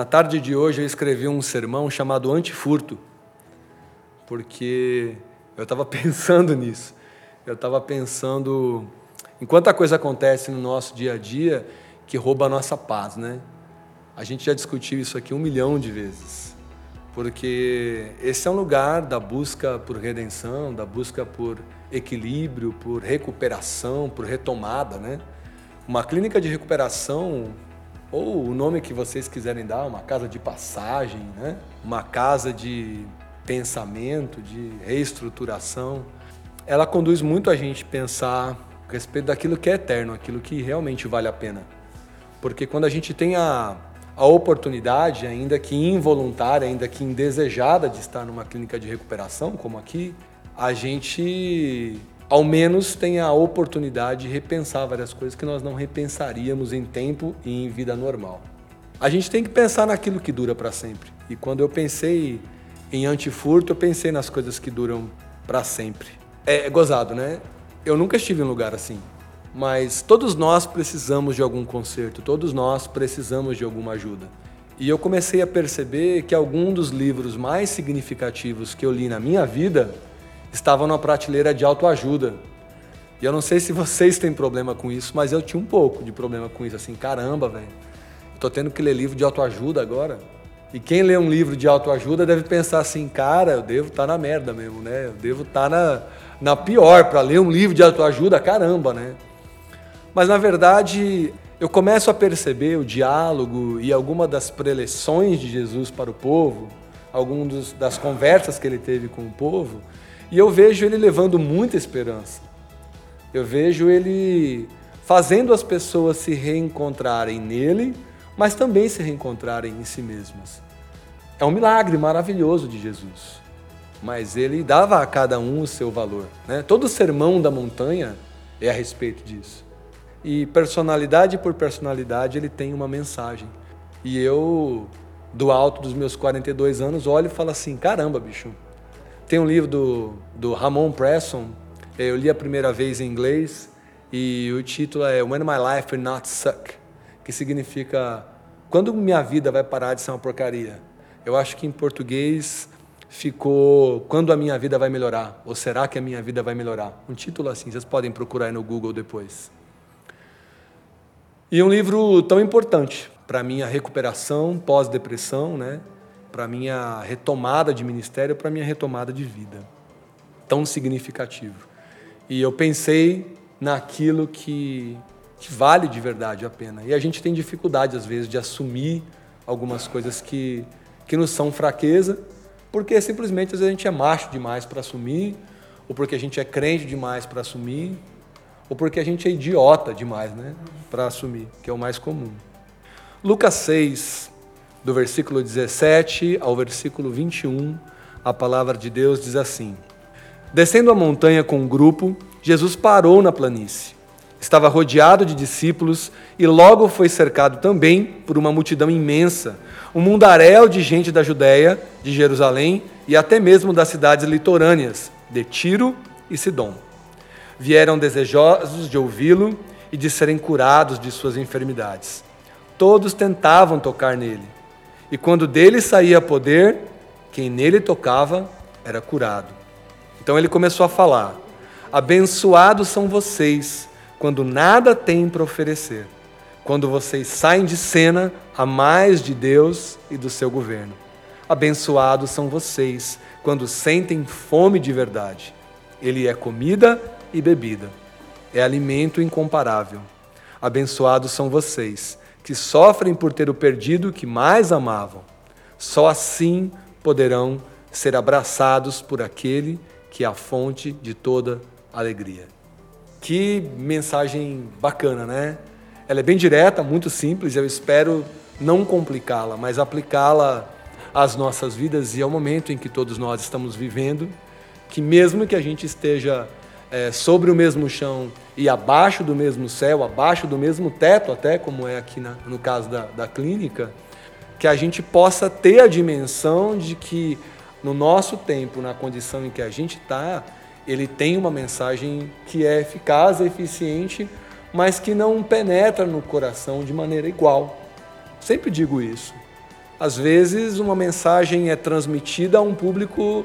Na tarde de hoje eu escrevi um sermão chamado Antifurto, porque eu estava pensando nisso. Eu estava pensando em quanta coisa acontece no nosso dia a dia que rouba a nossa paz, né? A gente já discutiu isso aqui um milhão de vezes, porque esse é um lugar da busca por redenção, da busca por equilíbrio, por recuperação, por retomada, né? Uma clínica de recuperação ou o nome que vocês quiserem dar, uma casa de passagem, né? uma casa de pensamento, de reestruturação, ela conduz muito a gente pensar a respeito daquilo que é eterno, aquilo que realmente vale a pena. Porque quando a gente tem a, a oportunidade, ainda que involuntária, ainda que indesejada, de estar numa clínica de recuperação, como aqui, a gente ao menos tenha a oportunidade de repensar várias coisas que nós não repensaríamos em tempo e em vida normal. A gente tem que pensar naquilo que dura para sempre. E quando eu pensei em antifurto, eu pensei nas coisas que duram para sempre. É, é gozado, né? Eu nunca estive em um lugar assim. Mas todos nós precisamos de algum conserto, todos nós precisamos de alguma ajuda. E eu comecei a perceber que algum dos livros mais significativos que eu li na minha vida estavam na prateleira de autoajuda. E eu não sei se vocês têm problema com isso, mas eu tinha um pouco de problema com isso. Assim, caramba, velho, tô tendo que ler livro de autoajuda agora. E quem lê um livro de autoajuda deve pensar assim, cara, eu devo estar tá na merda mesmo, né? Eu devo estar tá na, na pior para ler um livro de autoajuda, caramba, né? Mas na verdade, eu começo a perceber o diálogo e alguma das preleções de Jesus para o povo, algumas das conversas que ele teve com o povo, e eu vejo ele levando muita esperança. Eu vejo ele fazendo as pessoas se reencontrarem nele, mas também se reencontrarem em si mesmas. É um milagre maravilhoso de Jesus. Mas ele dava a cada um o seu valor. Né? Todo sermão da montanha é a respeito disso. E personalidade por personalidade ele tem uma mensagem. E eu, do alto dos meus 42 anos, olho e falo assim: caramba, bicho, tem um livro do, do Ramon Presson, eu li a primeira vez em inglês, e o título é When My Life Will Not Suck, que significa Quando minha vida vai parar de ser uma porcaria. Eu acho que em português ficou Quando a minha vida vai melhorar, ou será que a minha vida vai melhorar? Um título assim, vocês podem procurar aí no Google depois. E um livro tão importante para minha recuperação pós-depressão, né? Para minha retomada de ministério, para minha retomada de vida. Tão significativo. E eu pensei naquilo que, que vale de verdade a pena. E a gente tem dificuldade, às vezes, de assumir algumas coisas que, que nos são fraqueza, porque simplesmente às vezes a gente é macho demais para assumir, ou porque a gente é crente demais para assumir, ou porque a gente é idiota demais né, para assumir, que é o mais comum. Lucas 6, do versículo 17 ao versículo 21, a palavra de Deus diz assim: Descendo a montanha com um grupo, Jesus parou na planície. Estava rodeado de discípulos e logo foi cercado também por uma multidão imensa, um mundaréu de gente da Judéia, de Jerusalém e até mesmo das cidades litorâneas, de Tiro e Sidom. Vieram desejosos de ouvi-lo e de serem curados de suas enfermidades. Todos tentavam tocar nele e quando dele saía poder, quem nele tocava era curado. Então ele começou a falar: Abençoados são vocês quando nada têm para oferecer, quando vocês saem de cena a mais de Deus e do seu governo. Abençoados são vocês quando sentem fome de verdade. Ele é comida e bebida, é alimento incomparável. Abençoados são vocês que sofrem por ter o perdido que mais amavam. Só assim poderão ser abraçados por aquele que é a fonte de toda alegria. Que mensagem bacana, né? Ela é bem direta, muito simples, eu espero não complicá-la, mas aplicá-la às nossas vidas e ao momento em que todos nós estamos vivendo, que mesmo que a gente esteja é, sobre o mesmo chão e abaixo do mesmo céu, abaixo do mesmo teto, até como é aqui na, no caso da, da clínica, que a gente possa ter a dimensão de que no nosso tempo, na condição em que a gente está, ele tem uma mensagem que é eficaz, eficiente, mas que não penetra no coração de maneira igual. Sempre digo isso. às vezes uma mensagem é transmitida a um público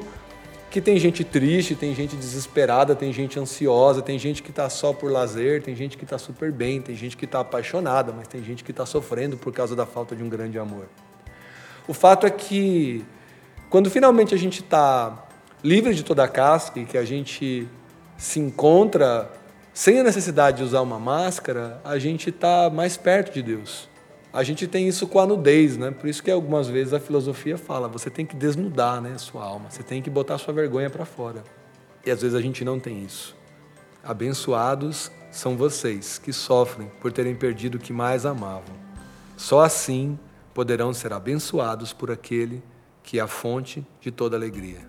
que tem gente triste, tem gente desesperada, tem gente ansiosa, tem gente que está só por lazer, tem gente que está super bem, tem gente que está apaixonada, mas tem gente que está sofrendo por causa da falta de um grande amor. O fato é que quando finalmente a gente está livre de toda a casca e que a gente se encontra sem a necessidade de usar uma máscara, a gente está mais perto de Deus. A gente tem isso com a nudez, né? Por isso que algumas vezes a filosofia fala, você tem que desnudar, né, a sua alma, você tem que botar sua vergonha para fora. E às vezes a gente não tem isso. Abençoados são vocês que sofrem por terem perdido o que mais amavam. Só assim poderão ser abençoados por aquele que é a fonte de toda alegria.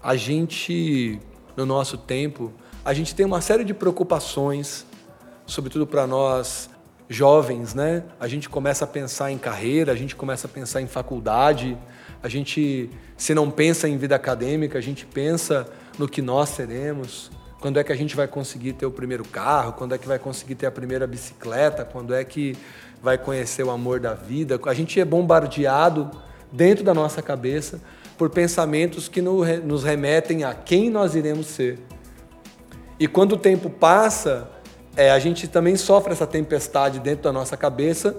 A gente, no nosso tempo, a gente tem uma série de preocupações, sobretudo para nós jovens, né? A gente começa a pensar em carreira, a gente começa a pensar em faculdade, a gente, se não pensa em vida acadêmica, a gente pensa no que nós seremos, quando é que a gente vai conseguir ter o primeiro carro, quando é que vai conseguir ter a primeira bicicleta, quando é que vai conhecer o amor da vida. A gente é bombardeado dentro da nossa cabeça por pensamentos que nos remetem a quem nós iremos ser. E quando o tempo passa, é, a gente também sofre essa tempestade dentro da nossa cabeça.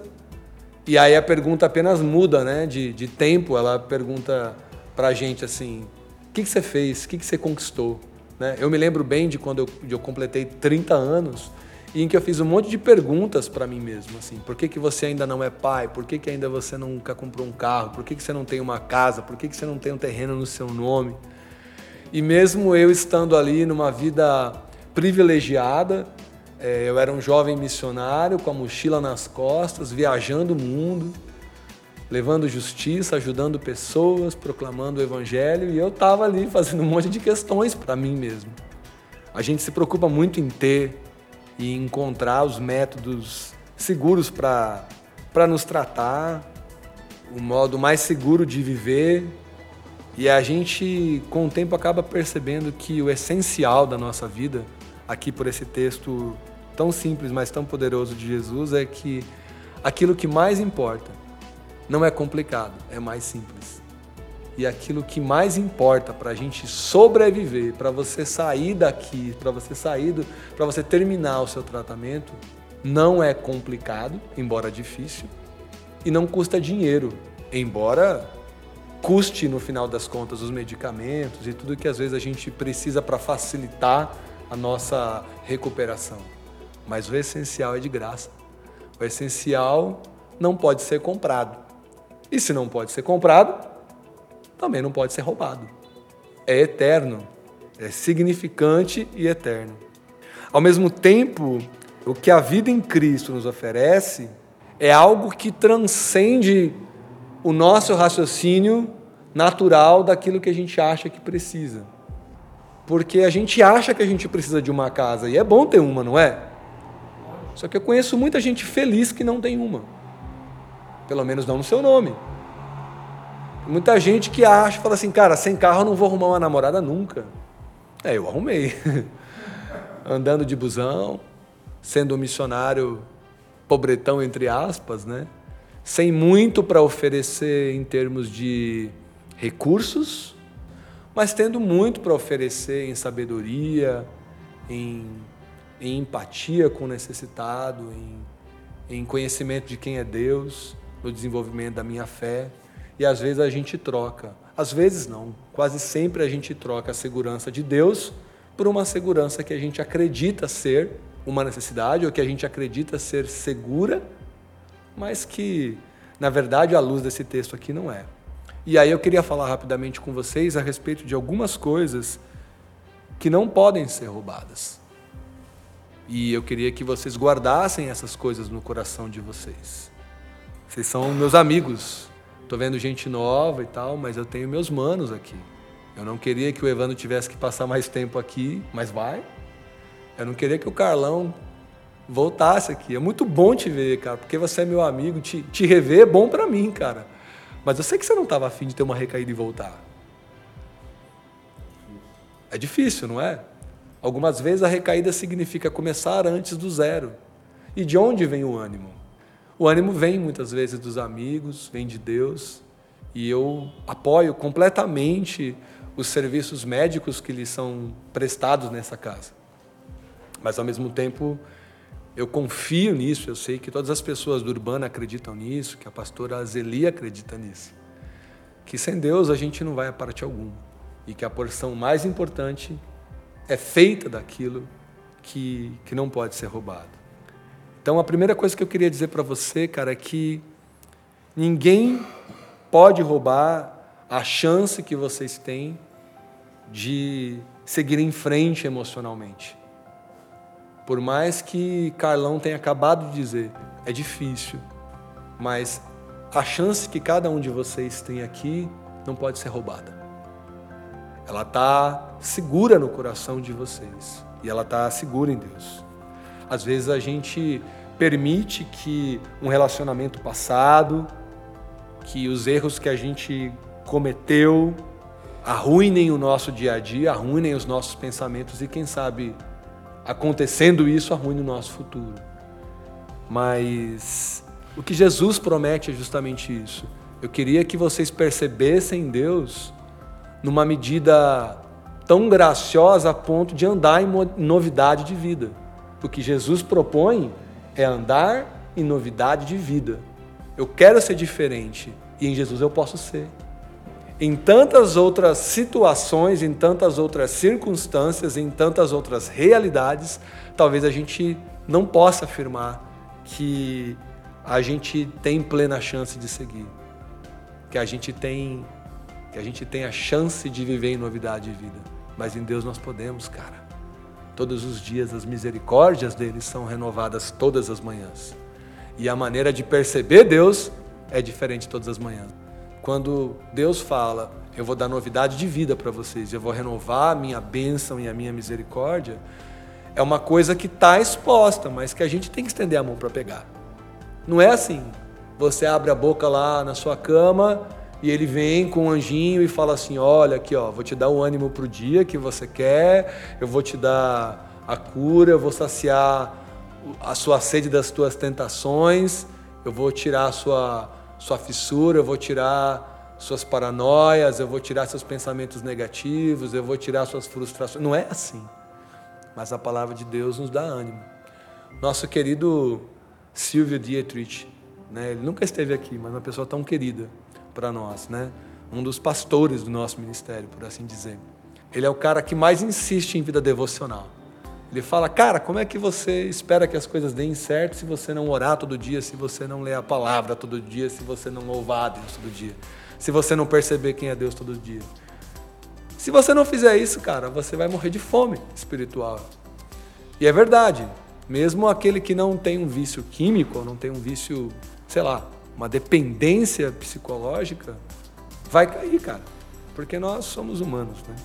E aí a pergunta apenas muda, né? De, de tempo, ela pergunta para a gente assim: o que, que você fez? O que, que você conquistou? Né? Eu me lembro bem de quando eu, eu completei 30 anos e em que eu fiz um monte de perguntas para mim mesmo, assim, por que, que você ainda não é pai? Por que, que ainda você nunca comprou um carro? Por que, que você não tem uma casa? Por que, que você não tem um terreno no seu nome? E mesmo eu estando ali numa vida privilegiada, eu era um jovem missionário com a mochila nas costas, viajando o mundo, levando justiça, ajudando pessoas, proclamando o evangelho, e eu estava ali fazendo um monte de questões para mim mesmo. A gente se preocupa muito em ter e encontrar os métodos seguros para nos tratar, o modo mais seguro de viver. E a gente, com o tempo, acaba percebendo que o essencial da nossa vida, aqui por esse texto tão simples, mas tão poderoso de Jesus é que aquilo que mais importa não é complicado, é mais simples. E aquilo que mais importa para a gente sobreviver, para você sair daqui, para você sair, para você terminar o seu tratamento, não é complicado, embora difícil, e não custa dinheiro, embora custe no final das contas os medicamentos e tudo que às vezes a gente precisa para facilitar a nossa recuperação. Mas o essencial é de graça. O essencial não pode ser comprado. E se não pode ser comprado, também não pode ser roubado. É eterno, é significante e eterno. Ao mesmo tempo, o que a vida em Cristo nos oferece é algo que transcende o nosso raciocínio natural daquilo que a gente acha que precisa. Porque a gente acha que a gente precisa de uma casa, e é bom ter uma, não é? Só que eu conheço muita gente feliz que não tem uma. Pelo menos não no seu nome. Muita gente que acha, fala assim, cara, sem carro eu não vou arrumar uma namorada nunca. É, eu arrumei. Andando de busão, sendo um missionário pobretão, entre aspas, né? Sem muito para oferecer em termos de recursos, mas tendo muito para oferecer em sabedoria, em em empatia com o necessitado, em, em conhecimento de quem é Deus, no desenvolvimento da minha fé. E às vezes a gente troca. Às vezes não, quase sempre a gente troca a segurança de Deus por uma segurança que a gente acredita ser uma necessidade ou que a gente acredita ser segura, mas que, na verdade, à luz desse texto aqui não é. E aí eu queria falar rapidamente com vocês a respeito de algumas coisas que não podem ser roubadas. E eu queria que vocês guardassem essas coisas no coração de vocês. Vocês são meus amigos. Estou vendo gente nova e tal, mas eu tenho meus manos aqui. Eu não queria que o Evandro tivesse que passar mais tempo aqui, mas vai. Eu não queria que o Carlão voltasse aqui. É muito bom te ver, cara, porque você é meu amigo. Te, te rever é bom para mim, cara. Mas eu sei que você não estava afim de ter uma recaída e voltar. É difícil, não é? Algumas vezes a recaída significa começar antes do zero. E de onde vem o ânimo? O ânimo vem muitas vezes dos amigos, vem de Deus, e eu apoio completamente os serviços médicos que lhes são prestados nessa casa. Mas ao mesmo tempo, eu confio nisso, eu sei que todas as pessoas do Urbano acreditam nisso, que a pastora Azeli acredita nisso. Que sem Deus a gente não vai a parte alguma. E que a porção mais importante é feita daquilo que, que não pode ser roubado. Então a primeira coisa que eu queria dizer para você, cara, é que ninguém pode roubar a chance que vocês têm de seguir em frente emocionalmente. Por mais que Carlão tenha acabado de dizer, é difícil, mas a chance que cada um de vocês tem aqui não pode ser roubada. Ela está segura no coração de vocês e ela está segura em Deus. Às vezes a gente permite que um relacionamento passado, que os erros que a gente cometeu arruinem o nosso dia a dia, arruinem os nossos pensamentos e quem sabe acontecendo isso arruine o nosso futuro. Mas o que Jesus promete é justamente isso. Eu queria que vocês percebessem Deus numa medida tão graciosa a ponto de andar em novidade de vida. O que Jesus propõe é andar em novidade de vida. Eu quero ser diferente e em Jesus eu posso ser. Em tantas outras situações, em tantas outras circunstâncias, em tantas outras realidades, talvez a gente não possa afirmar que a gente tem plena chance de seguir, que a gente tem que a gente tem a chance de viver em novidade de vida. Mas em Deus nós podemos, cara. Todos os dias as misericórdias dele são renovadas todas as manhãs. E a maneira de perceber Deus é diferente todas as manhãs. Quando Deus fala, eu vou dar novidade de vida para vocês, eu vou renovar a minha bênção e a minha misericórdia, é uma coisa que está exposta, mas que a gente tem que estender a mão para pegar. Não é assim. Você abre a boca lá na sua cama e ele vem com um anjinho e fala assim: Olha, aqui, ó, vou te dar o ânimo para o dia que você quer, eu vou te dar a cura, eu vou saciar a sua sede das tuas tentações, eu vou tirar a sua sua fissura, eu vou tirar suas paranoias, eu vou tirar seus pensamentos negativos, eu vou tirar suas frustrações. Não é assim. Mas a palavra de Deus nos dá ânimo. Nosso querido Silvio Dietrich, né? ele nunca esteve aqui, mas uma pessoa tão querida para nós, né? um dos pastores do nosso ministério, por assim dizer. Ele é o cara que mais insiste em vida devocional. Ele fala, cara, como é que você espera que as coisas deem certo se você não orar todo dia, se você não ler a palavra todo dia, se você não louvar a Deus todo dia, se você não perceber quem é Deus todo dia? Se você não fizer isso, cara, você vai morrer de fome espiritual. E é verdade, mesmo aquele que não tem um vício químico, não tem um vício, sei lá, uma dependência psicológica, vai cair, cara, porque nós somos humanos, né?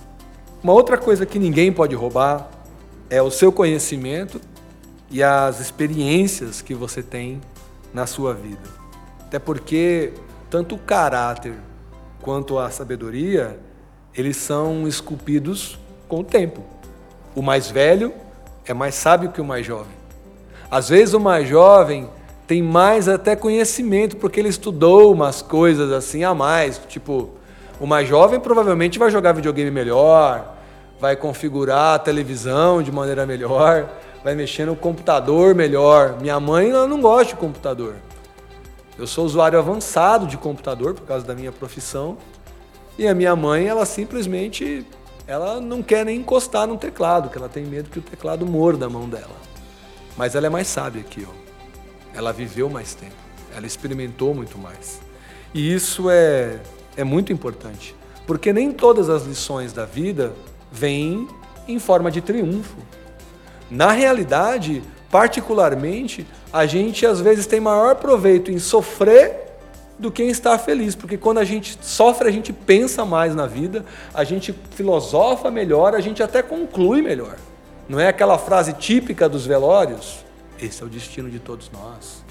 Uma outra coisa que ninguém pode roubar é o seu conhecimento e as experiências que você tem na sua vida. Até porque tanto o caráter quanto a sabedoria, eles são esculpidos com o tempo. O mais velho é mais sábio que o mais jovem. Às vezes o mais jovem tem mais até conhecimento porque ele estudou umas coisas assim a mais, tipo, o mais jovem provavelmente vai jogar videogame melhor, vai configurar a televisão de maneira melhor, vai mexer no computador melhor. Minha mãe ela não gosta de computador. Eu sou usuário avançado de computador por causa da minha profissão. E a minha mãe, ela simplesmente ela não quer nem encostar no teclado, que ela tem medo que o teclado morda a mão dela. Mas ela é mais sábia que eu. Ela viveu mais tempo. Ela experimentou muito mais. E isso é, é muito importante. Porque nem todas as lições da vida vem em forma de triunfo. Na realidade, particularmente, a gente às vezes tem maior proveito em sofrer do que em estar feliz, porque quando a gente sofre, a gente pensa mais na vida, a gente filosofa melhor, a gente até conclui melhor. Não é aquela frase típica dos velórios? Esse é o destino de todos nós.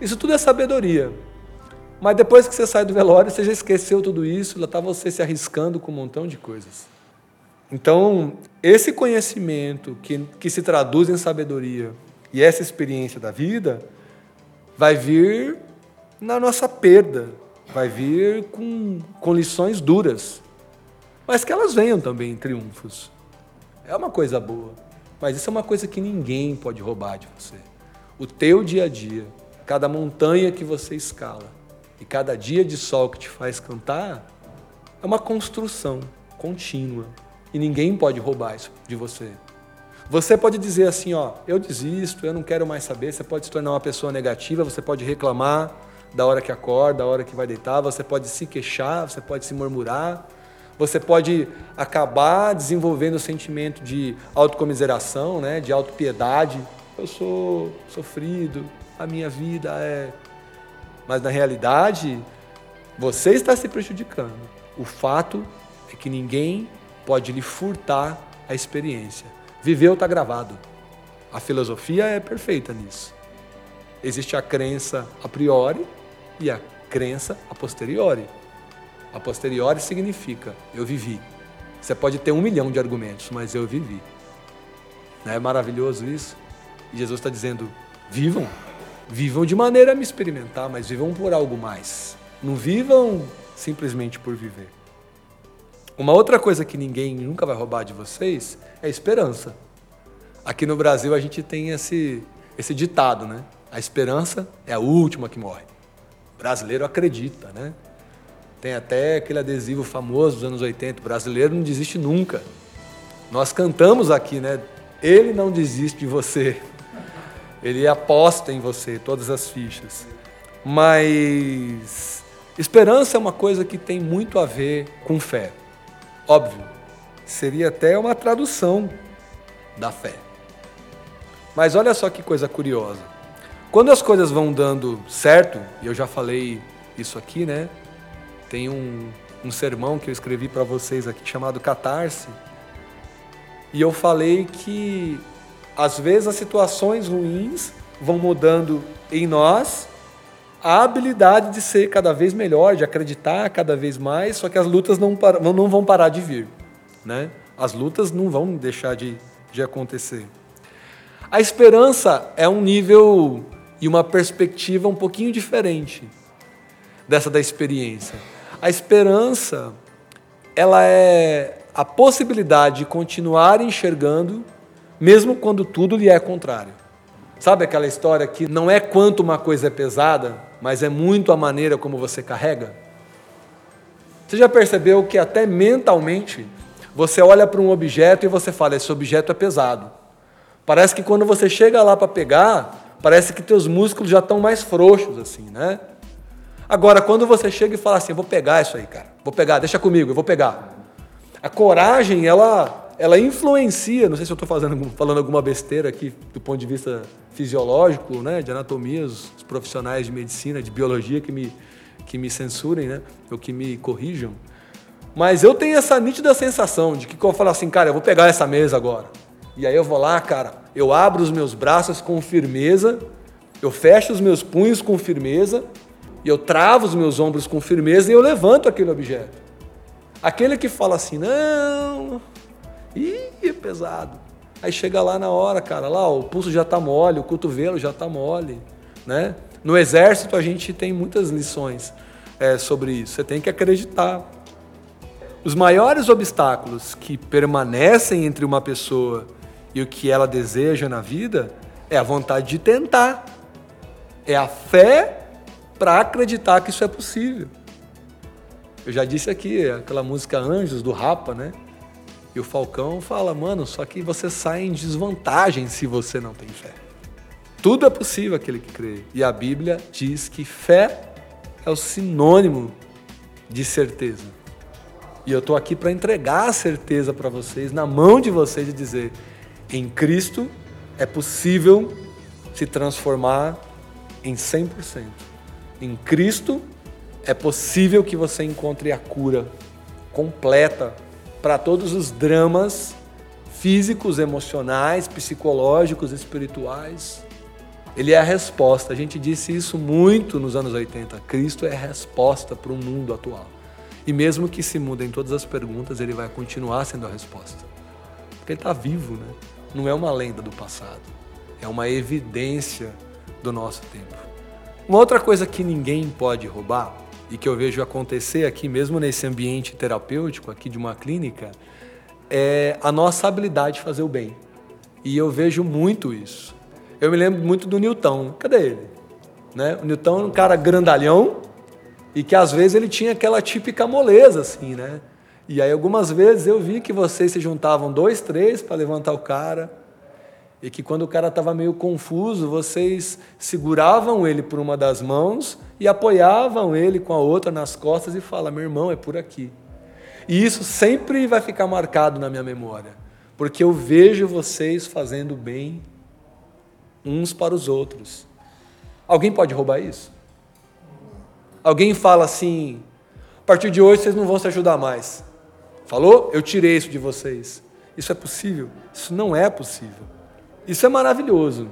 Isso tudo é sabedoria. Mas depois que você sai do velório, você já esqueceu tudo isso, lá está você se arriscando com um montão de coisas. Então, esse conhecimento que, que se traduz em sabedoria e essa experiência da vida vai vir na nossa perda, vai vir com, com lições duras, mas que elas venham também em triunfos. É uma coisa boa, mas isso é uma coisa que ninguém pode roubar de você. O teu dia a dia, cada montanha que você escala e cada dia de sol que te faz cantar, é uma construção contínua e ninguém pode roubar isso de você. Você pode dizer assim, ó, eu desisto, eu não quero mais saber. Você pode se tornar uma pessoa negativa, você pode reclamar da hora que acorda, da hora que vai deitar, você pode se queixar, você pode se murmurar, você pode acabar desenvolvendo o sentimento de autocomiseração, né, de autopiedade. Eu sou sofrido, a minha vida é. Mas na realidade, você está se prejudicando. O fato é que ninguém pode lhe furtar a experiência. Viveu está gravado. A filosofia é perfeita nisso. Existe a crença a priori e a crença a posteriori. A posteriori significa eu vivi. Você pode ter um milhão de argumentos, mas eu vivi. Não é maravilhoso isso? E Jesus está dizendo: vivam, vivam de maneira a me experimentar, mas vivam por algo mais. Não vivam simplesmente por viver. Uma outra coisa que ninguém nunca vai roubar de vocês é esperança. Aqui no Brasil a gente tem esse, esse ditado, né? A esperança é a última que morre. O brasileiro acredita, né? Tem até aquele adesivo famoso dos anos 80, o brasileiro não desiste nunca. Nós cantamos aqui, né? Ele não desiste de você. Ele aposta em você, todas as fichas. Mas esperança é uma coisa que tem muito a ver com fé. Óbvio, seria até uma tradução da fé. Mas olha só que coisa curiosa. Quando as coisas vão dando certo, e eu já falei isso aqui, né? Tem um, um sermão que eu escrevi para vocês aqui chamado Catarse. E eu falei que às vezes as situações ruins vão mudando em nós a habilidade de ser cada vez melhor, de acreditar cada vez mais, só que as lutas não, não vão parar de vir. Né? As lutas não vão deixar de, de acontecer. A esperança é um nível e uma perspectiva um pouquinho diferente dessa da experiência. A esperança, ela é a possibilidade de continuar enxergando, mesmo quando tudo lhe é contrário. Sabe aquela história que não é quanto uma coisa é pesada, mas é muito a maneira como você carrega. Você já percebeu que até mentalmente você olha para um objeto e você fala: esse objeto é pesado. Parece que quando você chega lá para pegar, parece que teus músculos já estão mais frouxos assim, né? Agora, quando você chega e fala assim, vou pegar isso aí, cara, vou pegar, deixa comigo, eu vou pegar. A coragem, ela, ela influencia, não sei se eu estou falando alguma besteira aqui do ponto de vista fisiológico, né, de anatomia, os, os, profissionais de medicina, de biologia que me, que me censurem, né, ou que me corrijam. Mas eu tenho essa nítida sensação de que quando eu falo assim, cara, eu vou pegar essa mesa agora. E aí eu vou lá, cara, eu abro os meus braços com firmeza, eu fecho os meus punhos com firmeza, e eu travo os meus ombros com firmeza e eu levanto aquele objeto. Aquele que fala assim, não, ih, é pesado. Aí chega lá na hora, cara, lá o pulso já está mole, o cotovelo já está mole, né? No exército a gente tem muitas lições é, sobre isso. Você tem que acreditar. Os maiores obstáculos que permanecem entre uma pessoa e o que ela deseja na vida é a vontade de tentar. É a fé para acreditar que isso é possível. Eu já disse aqui, aquela música Anjos do Rapa, né? E o Falcão fala, mano, só que você sai em desvantagem se você não tem fé. Tudo é possível aquele que crê. E a Bíblia diz que fé é o sinônimo de certeza. E eu estou aqui para entregar a certeza para vocês, na mão de vocês, e dizer: em Cristo é possível se transformar em 100%. Em Cristo é possível que você encontre a cura completa para todos os dramas físicos, emocionais, psicológicos, espirituais. Ele é a resposta. A gente disse isso muito nos anos 80. Cristo é a resposta para o mundo atual. E mesmo que se mudem todas as perguntas, ele vai continuar sendo a resposta. Porque ele está vivo, né? Não é uma lenda do passado. É uma evidência do nosso tempo. Uma outra coisa que ninguém pode roubar e que eu vejo acontecer aqui mesmo nesse ambiente terapêutico aqui de uma clínica é a nossa habilidade de fazer o bem. E eu vejo muito isso. Eu me lembro muito do Newton. Cadê ele? Né? O Newton era um cara grandalhão e que às vezes ele tinha aquela típica moleza assim, né? E aí algumas vezes eu vi que vocês se juntavam dois, três para levantar o cara e que quando o cara estava meio confuso, vocês seguravam ele por uma das mãos e apoiavam ele com a outra nas costas e fala: "Meu irmão, é por aqui". E isso sempre vai ficar marcado na minha memória, porque eu vejo vocês fazendo bem uns para os outros. Alguém pode roubar isso? Alguém fala assim: a partir de hoje vocês não vão se ajudar mais. Falou? Eu tirei isso de vocês. Isso é possível? Isso não é possível. Isso é maravilhoso,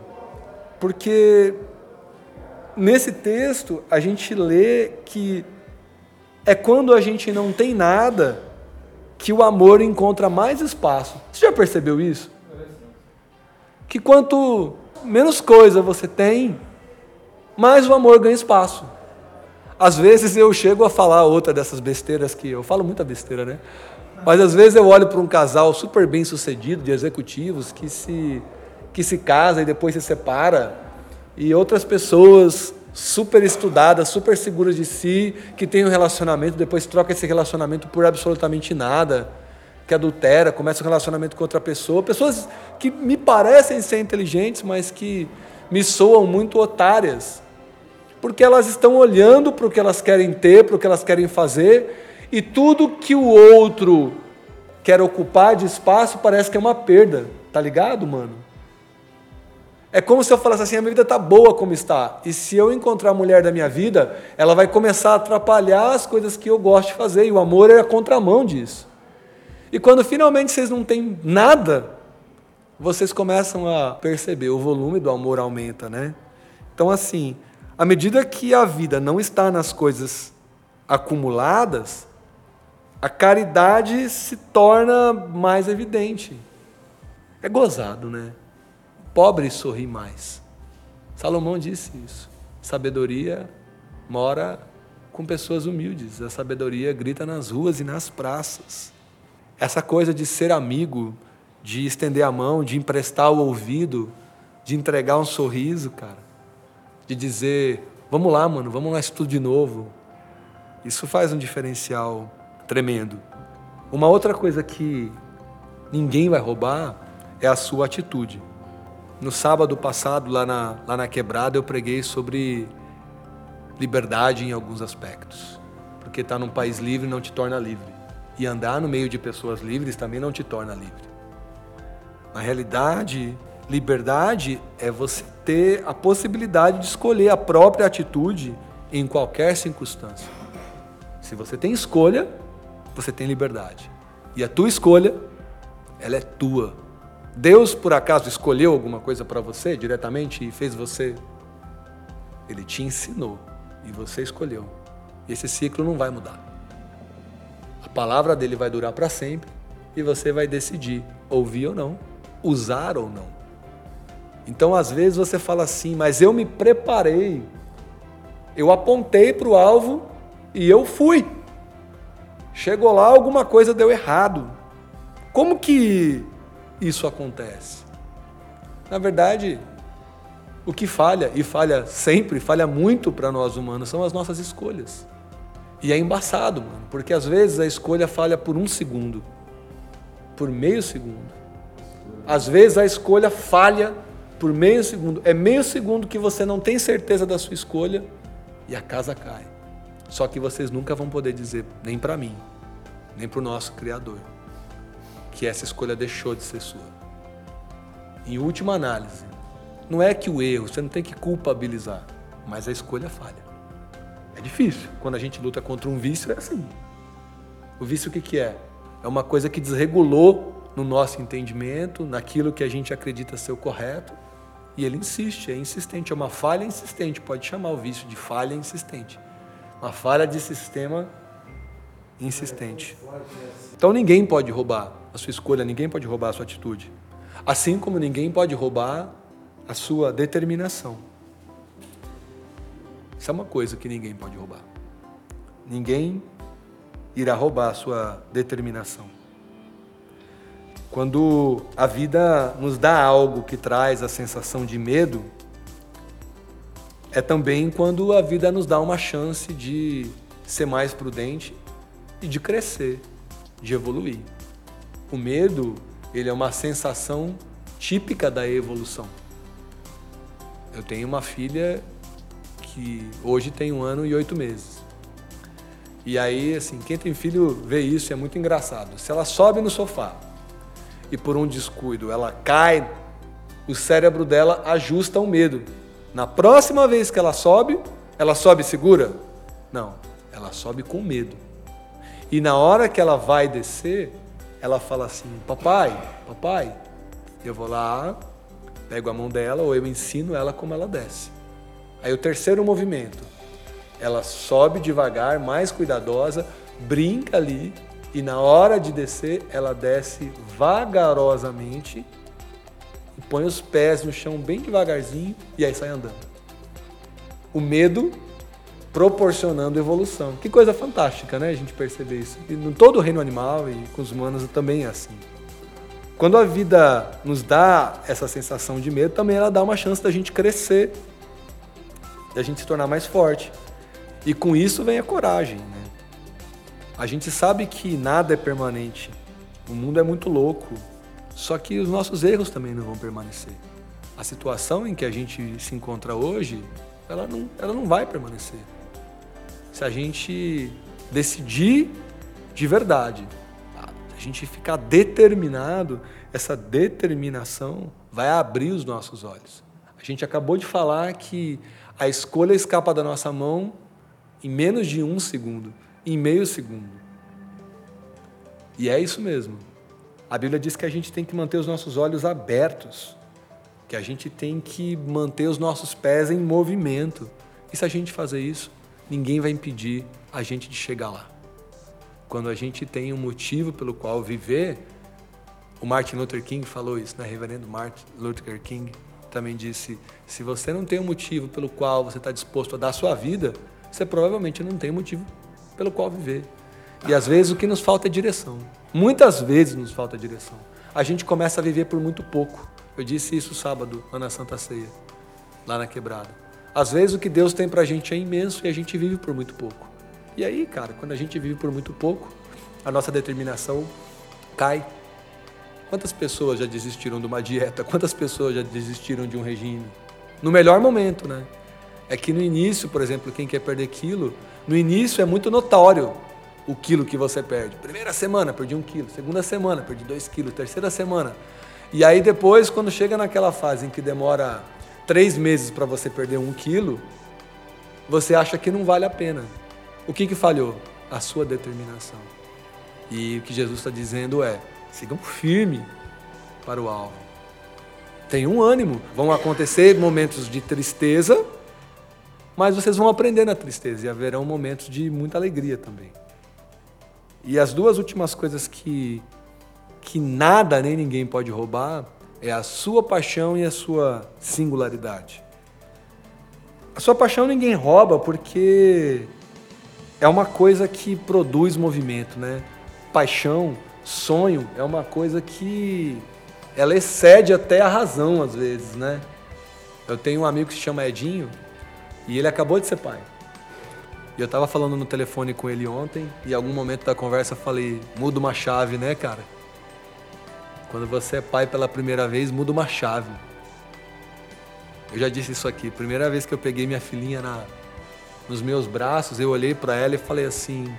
porque nesse texto a gente lê que é quando a gente não tem nada que o amor encontra mais espaço. Você já percebeu isso? Que quanto menos coisa você tem, mais o amor ganha espaço. Às vezes eu chego a falar outra dessas besteiras que eu falo muita besteira, né? Mas às vezes eu olho para um casal super bem sucedido de executivos que se que se casa e depois se separa, e outras pessoas super estudadas, super seguras de si, que têm um relacionamento, depois troca esse relacionamento por absolutamente nada, que adultera, começa um relacionamento com outra pessoa, pessoas que me parecem ser inteligentes, mas que me soam muito otárias, porque elas estão olhando para o que elas querem ter, para o que elas querem fazer, e tudo que o outro quer ocupar de espaço parece que é uma perda, tá ligado, mano? É como se eu falasse assim: a minha vida está boa como está. E se eu encontrar a mulher da minha vida, ela vai começar a atrapalhar as coisas que eu gosto de fazer. E o amor é a contramão disso. E quando finalmente vocês não têm nada, vocês começam a perceber, o volume do amor aumenta, né? Então, assim, à medida que a vida não está nas coisas acumuladas, a caridade se torna mais evidente. É gozado, né? Pobre sorri mais. Salomão disse isso. Sabedoria mora com pessoas humildes. A sabedoria grita nas ruas e nas praças. Essa coisa de ser amigo, de estender a mão, de emprestar o ouvido, de entregar um sorriso, cara. De dizer, vamos lá, mano, vamos lá tudo de novo. Isso faz um diferencial tremendo. Uma outra coisa que ninguém vai roubar é a sua atitude. No sábado passado, lá na, lá na quebrada, eu preguei sobre liberdade em alguns aspectos. Porque estar tá num país livre não te torna livre. E andar no meio de pessoas livres também não te torna livre. Na realidade, liberdade é você ter a possibilidade de escolher a própria atitude em qualquer circunstância. Se você tem escolha, você tem liberdade. E a tua escolha, ela é tua. Deus, por acaso, escolheu alguma coisa para você diretamente e fez você? Ele te ensinou e você escolheu. Esse ciclo não vai mudar. A palavra dele vai durar para sempre e você vai decidir ouvir ou não, usar ou não. Então, às vezes você fala assim, mas eu me preparei, eu apontei para o alvo e eu fui. Chegou lá, alguma coisa deu errado. Como que isso acontece? Na verdade, o que falha, e falha sempre, falha muito para nós humanos, são as nossas escolhas. E é embaçado, mano, porque às vezes a escolha falha por um segundo, por meio segundo. Às vezes a escolha falha por meio segundo. É meio segundo que você não tem certeza da sua escolha e a casa cai. Só que vocês nunca vão poder dizer, nem para mim, nem para o nosso Criador que essa escolha deixou de ser sua. Em última análise, não é que o erro, você não tem que culpabilizar, mas a escolha falha. É difícil. Quando a gente luta contra um vício, é assim. O vício o que, que é? É uma coisa que desregulou no nosso entendimento, naquilo que a gente acredita ser o correto, e ele insiste, é insistente, é uma falha insistente, pode chamar o vício de falha insistente. Uma falha de sistema insistente. Então ninguém pode roubar sua escolha, ninguém pode roubar a sua atitude. Assim como ninguém pode roubar a sua determinação. Isso é uma coisa que ninguém pode roubar. Ninguém irá roubar a sua determinação. Quando a vida nos dá algo que traz a sensação de medo, é também quando a vida nos dá uma chance de ser mais prudente e de crescer, de evoluir. O medo, ele é uma sensação típica da evolução. Eu tenho uma filha que hoje tem um ano e oito meses. E aí, assim, quem tem filho vê isso, é muito engraçado. Se ela sobe no sofá e por um descuido ela cai, o cérebro dela ajusta o medo. Na próxima vez que ela sobe, ela sobe segura? Não, ela sobe com medo. E na hora que ela vai descer, ela fala assim: Papai, papai. Eu vou lá, pego a mão dela ou eu ensino ela como ela desce. Aí o terceiro movimento, ela sobe devagar, mais cuidadosa, brinca ali e na hora de descer, ela desce vagarosamente põe os pés no chão bem devagarzinho e aí sai andando. O medo proporcionando evolução. Que coisa fantástica, né? A gente perceber isso. E no todo o reino animal e com os humanos também é assim. Quando a vida nos dá essa sensação de medo, também ela dá uma chance da gente crescer, da gente se tornar mais forte. E com isso vem a coragem, né? A gente sabe que nada é permanente. O mundo é muito louco. Só que os nossos erros também não vão permanecer. A situação em que a gente se encontra hoje, ela não, ela não vai permanecer se a gente decidir de verdade, a gente ficar determinado, essa determinação vai abrir os nossos olhos. A gente acabou de falar que a escolha escapa da nossa mão em menos de um segundo, em meio segundo. E é isso mesmo. A Bíblia diz que a gente tem que manter os nossos olhos abertos, que a gente tem que manter os nossos pés em movimento. E se a gente fazer isso, ninguém vai impedir a gente de chegar lá. Quando a gente tem um motivo pelo qual viver, o Martin Luther King falou isso, né? Reverendo Martin Luther King também disse: se você não tem um motivo pelo qual você está disposto a dar a sua vida, você provavelmente não tem motivo pelo qual viver. E às vezes o que nos falta é direção. Muitas vezes nos falta direção. A gente começa a viver por muito pouco. Eu disse isso sábado, lá na Santa Ceia, lá na Quebrada. Às vezes o que Deus tem pra gente é imenso e a gente vive por muito pouco. E aí, cara, quando a gente vive por muito pouco, a nossa determinação cai. Quantas pessoas já desistiram de uma dieta? Quantas pessoas já desistiram de um regime? No melhor momento, né? É que no início, por exemplo, quem quer perder quilo, no início é muito notório o quilo que você perde. Primeira semana, perdi um quilo. Segunda semana, perdi dois quilos. Terceira semana. E aí depois, quando chega naquela fase em que demora três meses para você perder um quilo, você acha que não vale a pena. O que, que falhou? A sua determinação. E o que Jesus está dizendo é: sigam firme para o alvo. Tenham ânimo. Vão acontecer momentos de tristeza, mas vocês vão aprender na tristeza e haverão momentos de muita alegria também. E as duas últimas coisas que, que nada nem ninguém pode roubar é a sua paixão e a sua singularidade. A sua paixão ninguém rouba porque é uma coisa que produz movimento, né? Paixão, sonho é uma coisa que ela excede até a razão às vezes, né? Eu tenho um amigo que se chama Edinho e ele acabou de ser pai. E eu tava falando no telefone com ele ontem e em algum momento da conversa eu falei, muda uma chave, né, cara? Quando você é pai pela primeira vez, muda uma chave. Eu já disse isso aqui. Primeira vez que eu peguei minha filhinha na, nos meus braços, eu olhei para ela e falei assim: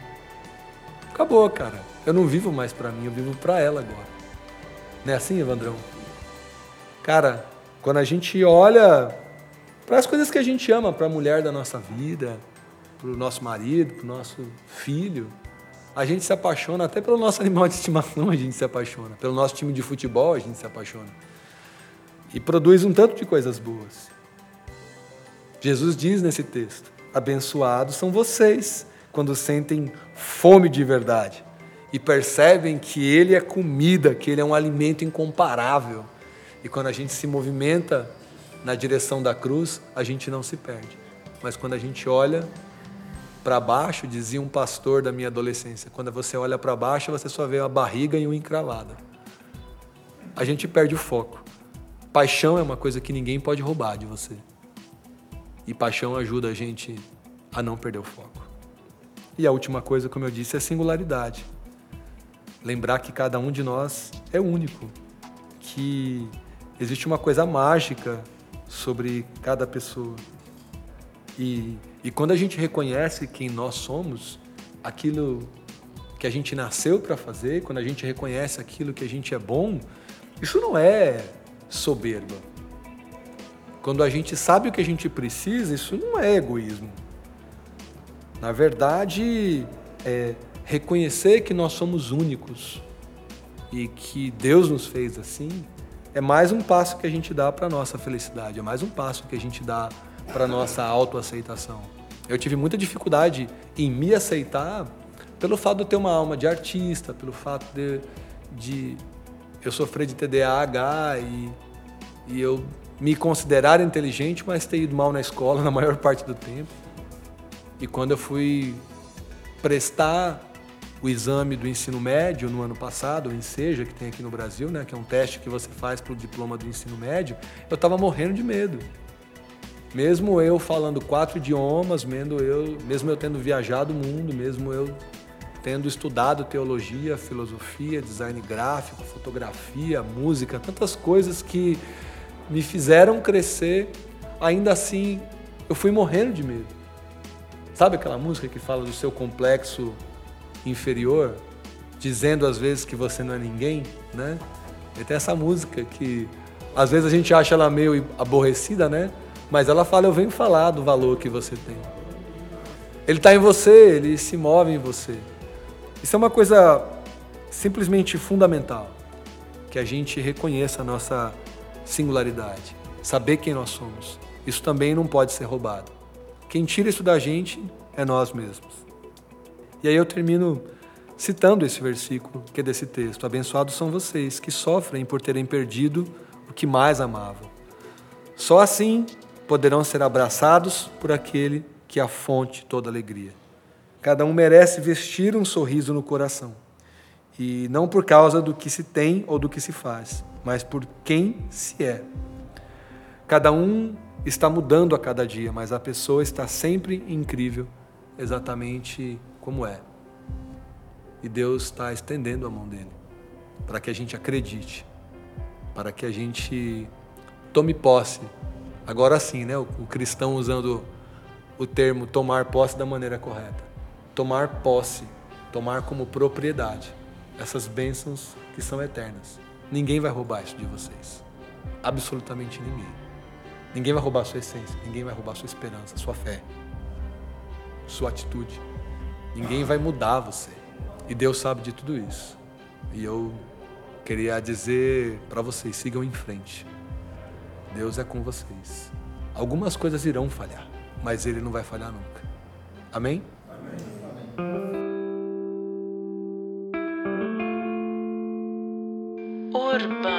acabou, cara. Eu não vivo mais para mim, eu vivo para ela agora. Não é assim, Evandrão? Cara, quando a gente olha para as coisas que a gente ama, para a mulher da nossa vida, para o nosso marido, para o nosso filho, a gente se apaixona, até pelo nosso animal de estimação a gente se apaixona, pelo nosso time de futebol a gente se apaixona. E produz um tanto de coisas boas. Jesus diz nesse texto: abençoados são vocês quando sentem fome de verdade e percebem que Ele é comida, que Ele é um alimento incomparável. E quando a gente se movimenta na direção da cruz, a gente não se perde. mas quando a gente olha para baixo, dizia um pastor da minha adolescência, quando você olha para baixo, você só vê a barriga e uma encravada. A gente perde o foco. Paixão é uma coisa que ninguém pode roubar de você. E paixão ajuda a gente a não perder o foco. E a última coisa, como eu disse, é singularidade. Lembrar que cada um de nós é único, que existe uma coisa mágica sobre cada pessoa. E, e quando a gente reconhece quem nós somos, aquilo que a gente nasceu para fazer, quando a gente reconhece aquilo que a gente é bom, isso não é soberba. Quando a gente sabe o que a gente precisa, isso não é egoísmo. Na verdade, é reconhecer que nós somos únicos e que Deus nos fez assim, é mais um passo que a gente dá para a nossa felicidade, é mais um passo que a gente dá a nossa autoaceitação. Eu tive muita dificuldade em me aceitar pelo fato de eu ter uma alma de artista, pelo fato de, de eu sofrer de TDAH e, e eu me considerar inteligente, mas ter ido mal na escola na maior parte do tempo. E quando eu fui prestar o exame do ensino médio no ano passado, o ENSEJA, que tem aqui no Brasil, né, que é um teste que você faz para o diploma do ensino médio, eu estava morrendo de medo. Mesmo eu falando quatro idiomas, mesmo eu, mesmo eu tendo viajado o mundo, mesmo eu tendo estudado teologia, filosofia, design gráfico, fotografia, música, tantas coisas que me fizeram crescer, ainda assim eu fui morrendo de medo. Sabe aquela música que fala do seu complexo inferior, dizendo às vezes que você não é ninguém, né? E tem essa música que às vezes a gente acha ela meio aborrecida, né? Mas ela fala, eu venho falar do valor que você tem. Ele está em você, ele se move em você. Isso é uma coisa simplesmente fundamental, que a gente reconheça a nossa singularidade, saber quem nós somos. Isso também não pode ser roubado. Quem tira isso da gente é nós mesmos. E aí eu termino citando esse versículo que é desse texto: Abençoados são vocês que sofrem por terem perdido o que mais amavam. Só assim poderão ser abraçados por aquele que é a fonte toda alegria. Cada um merece vestir um sorriso no coração. E não por causa do que se tem ou do que se faz, mas por quem se é. Cada um está mudando a cada dia, mas a pessoa está sempre incrível, exatamente como é. E Deus está estendendo a mão dele para que a gente acredite, para que a gente tome posse Agora sim, né? O, o cristão usando o termo tomar posse da maneira correta. Tomar posse, tomar como propriedade essas bênçãos que são eternas. Ninguém vai roubar isso de vocês. Absolutamente ninguém. Ninguém vai roubar sua essência, ninguém vai roubar sua esperança, sua fé, sua atitude. Ninguém vai mudar você. E Deus sabe de tudo isso. E eu queria dizer para vocês: sigam em frente. Deus é com vocês. Algumas coisas irão falhar, mas Ele não vai falhar nunca. Amém? Amém. Urban.